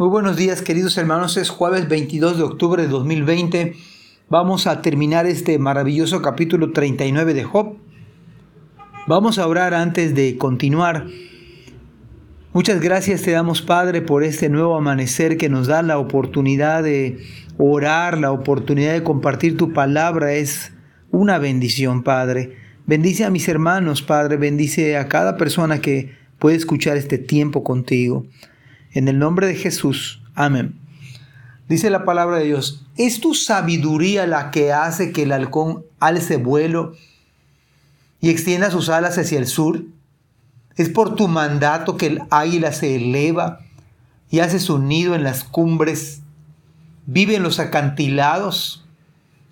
Muy buenos días queridos hermanos, es jueves 22 de octubre de 2020. Vamos a terminar este maravilloso capítulo 39 de Job. Vamos a orar antes de continuar. Muchas gracias te damos Padre por este nuevo amanecer que nos da la oportunidad de orar, la oportunidad de compartir tu palabra. Es una bendición Padre. Bendice a mis hermanos Padre, bendice a cada persona que puede escuchar este tiempo contigo. En el nombre de Jesús. Amén. Dice la palabra de Dios, ¿es tu sabiduría la que hace que el halcón alce vuelo y extienda sus alas hacia el sur? ¿Es por tu mandato que el águila se eleva y hace su nido en las cumbres? Vive en los acantilados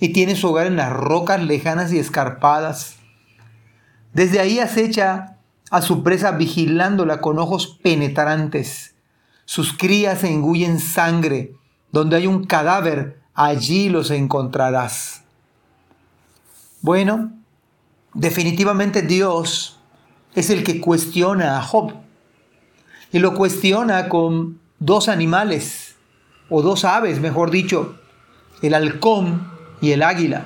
y tiene su hogar en las rocas lejanas y escarpadas. Desde ahí acecha a su presa vigilándola con ojos penetrantes sus crías engullen sangre. Donde hay un cadáver, allí los encontrarás. Bueno, definitivamente Dios es el que cuestiona a Job. Y lo cuestiona con dos animales, o dos aves, mejor dicho, el halcón y el águila.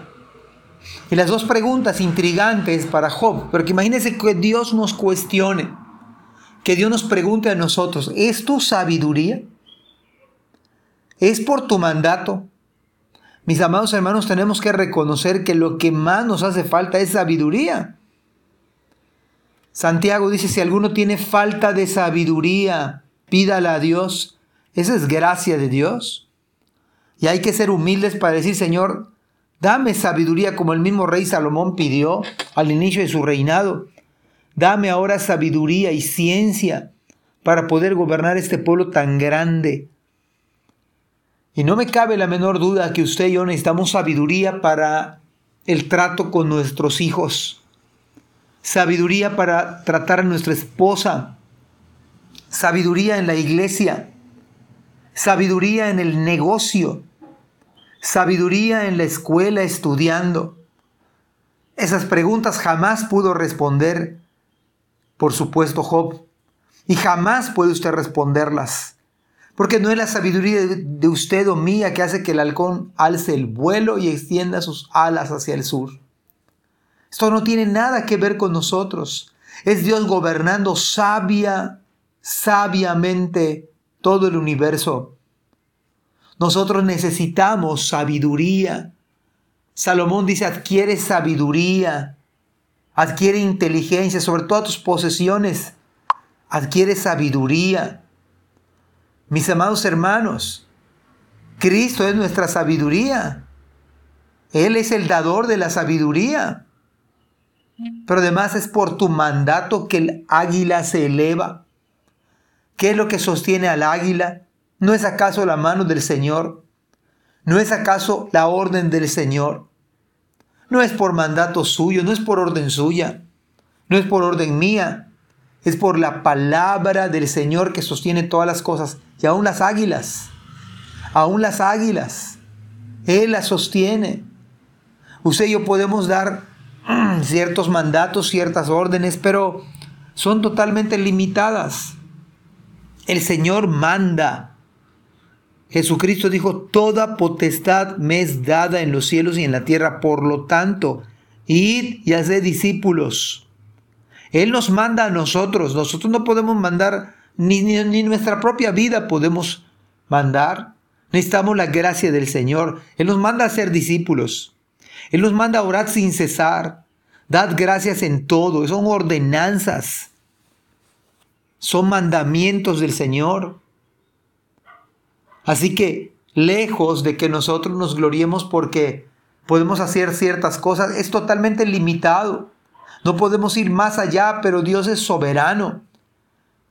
Y las dos preguntas intrigantes para Job, pero que imagínense que Dios nos cuestione que Dios nos pregunte a nosotros, ¿es tu sabiduría? ¿Es por tu mandato? Mis amados hermanos, tenemos que reconocer que lo que más nos hace falta es sabiduría. Santiago dice, si alguno tiene falta de sabiduría, pídala a Dios. Esa es gracia de Dios. Y hay que ser humildes para decir, Señor, dame sabiduría como el mismo rey Salomón pidió al inicio de su reinado. Dame ahora sabiduría y ciencia para poder gobernar este pueblo tan grande. Y no me cabe la menor duda que usted y yo necesitamos sabiduría para el trato con nuestros hijos, sabiduría para tratar a nuestra esposa, sabiduría en la iglesia, sabiduría en el negocio, sabiduría en la escuela estudiando. Esas preguntas jamás pudo responder por supuesto, Job. Y jamás puede usted responderlas. Porque no es la sabiduría de usted o mía que hace que el halcón alce el vuelo y extienda sus alas hacia el sur. Esto no tiene nada que ver con nosotros. Es Dios gobernando sabia, sabiamente todo el universo. Nosotros necesitamos sabiduría. Salomón dice, adquiere sabiduría adquiere inteligencia sobre todas tus posesiones, adquiere sabiduría. Mis amados hermanos, Cristo es nuestra sabiduría. Él es el dador de la sabiduría. Pero además es por tu mandato que el águila se eleva. ¿Qué es lo que sostiene al águila? ¿No es acaso la mano del Señor? ¿No es acaso la orden del Señor? No es por mandato suyo, no es por orden suya, no es por orden mía, es por la palabra del Señor que sostiene todas las cosas, y aún las águilas, aún las águilas, Él las sostiene. Usted y yo podemos dar ciertos mandatos, ciertas órdenes, pero son totalmente limitadas. El Señor manda, Jesucristo dijo, toda potestad me es dada en los cielos y en la tierra, por lo tanto, id y haced discípulos. Él nos manda a nosotros, nosotros no podemos mandar, ni, ni, nuestra propia vida podemos mandar. Necesitamos la gracia del Señor. Él nos manda a ser discípulos. Él nos manda a orar sin cesar. Dad gracias en todo. Son ordenanzas. Son mandamientos del Señor. Así que lejos de que nosotros nos gloriemos porque podemos hacer ciertas cosas, es totalmente limitado. No podemos ir más allá, pero Dios es soberano.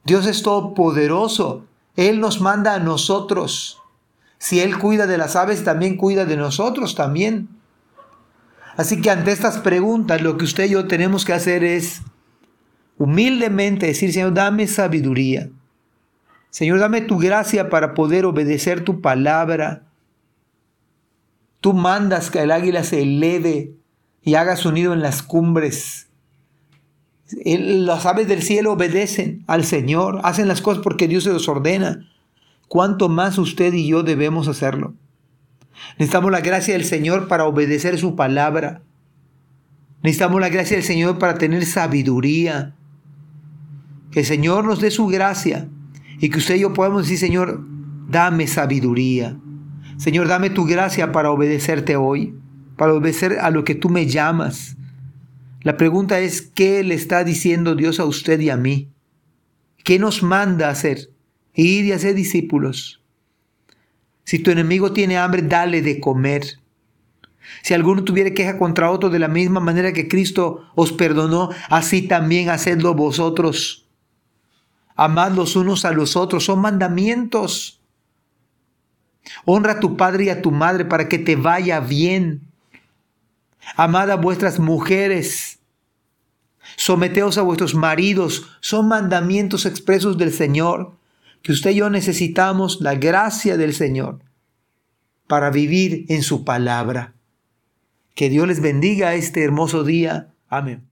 Dios es todopoderoso. Él nos manda a nosotros. Si Él cuida de las aves, también cuida de nosotros también. Así que ante estas preguntas, lo que usted y yo tenemos que hacer es humildemente decir, Señor, dame sabiduría. Señor, dame tu gracia para poder obedecer tu palabra. Tú mandas que el águila se eleve y haga su nido en las cumbres. Las aves del cielo obedecen al Señor, hacen las cosas porque Dios se los ordena. cuánto más usted y yo debemos hacerlo. Necesitamos la gracia del Señor para obedecer su palabra. Necesitamos la gracia del Señor para tener sabiduría. Que el Señor nos dé su gracia y que usted y yo podamos decir, Señor, dame sabiduría. Señor, dame tu gracia para obedecerte hoy, para obedecer a lo que tú me llamas. La pregunta es, ¿qué le está diciendo Dios a usted y a mí? ¿Qué nos manda hacer? Ir y hacer discípulos. Si tu enemigo tiene hambre, dale de comer. Si alguno tuviera queja contra otro de la misma manera que Cristo os perdonó, así también hacedlo vosotros. Amad los unos a los otros, son mandamientos. Honra a tu padre y a tu madre para que te vaya bien. Amad a vuestras mujeres. Someteos a vuestros maridos. Son mandamientos expresos del Señor que usted y yo necesitamos la gracia del Señor para vivir en su palabra. Que Dios les bendiga este hermoso día. Amén.